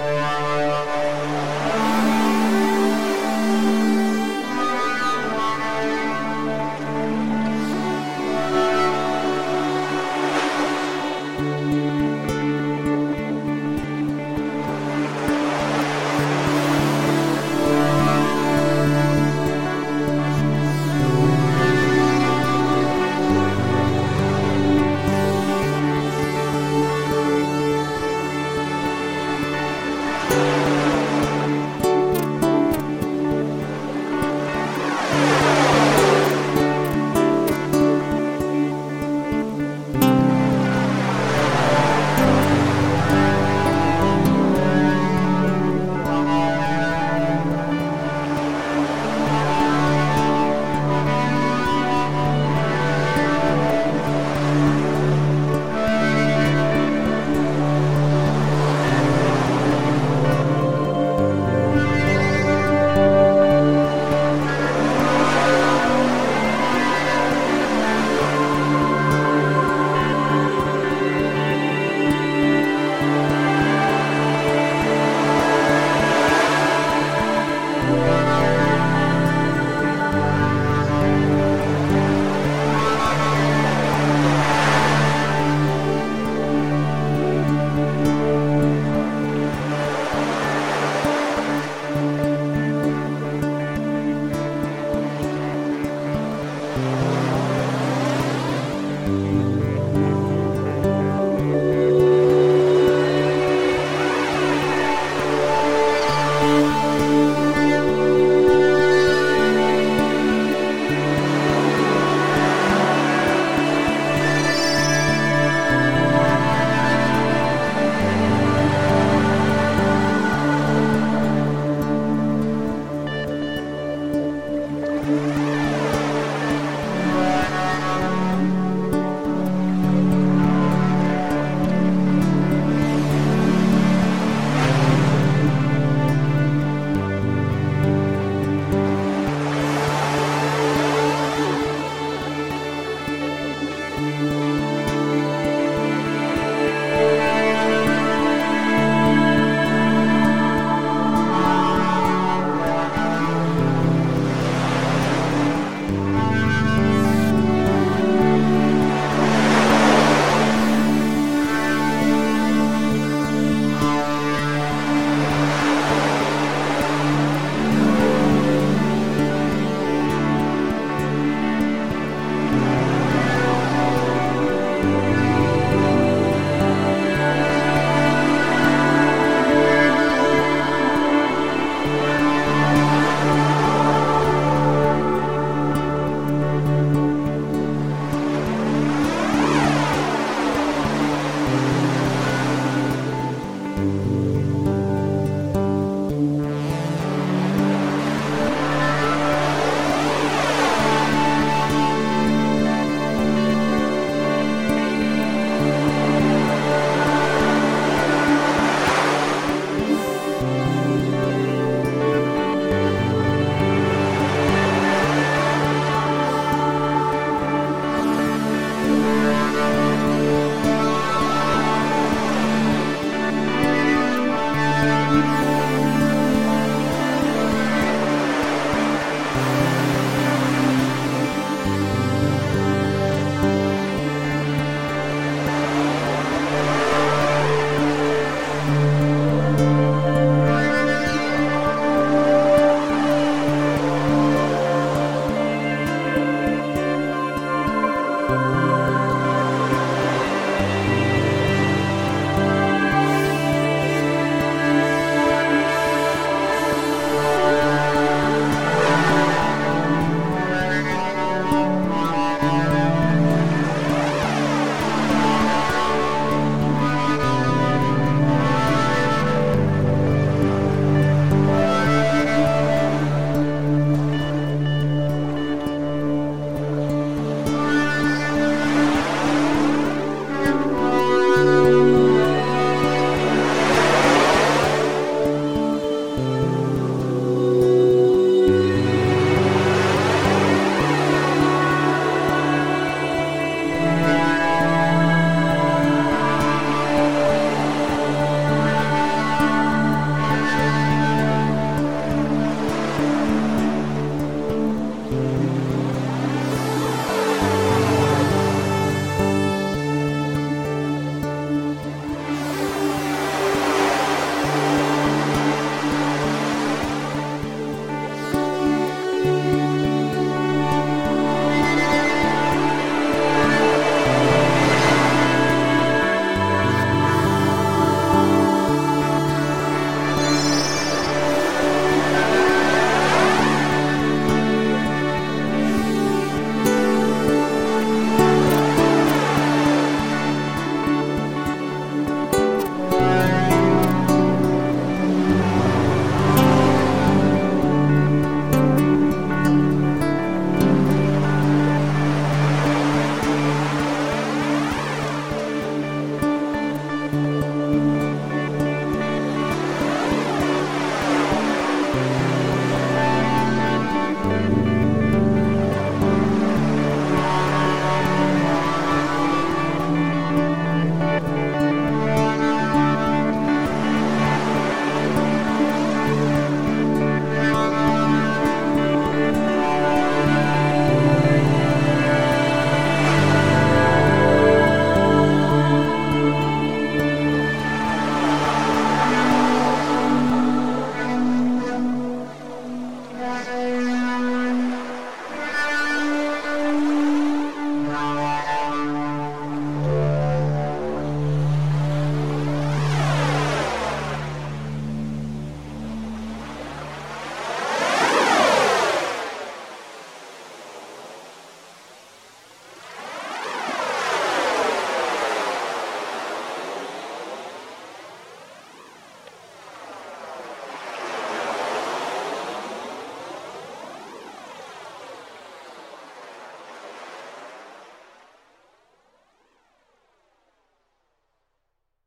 Música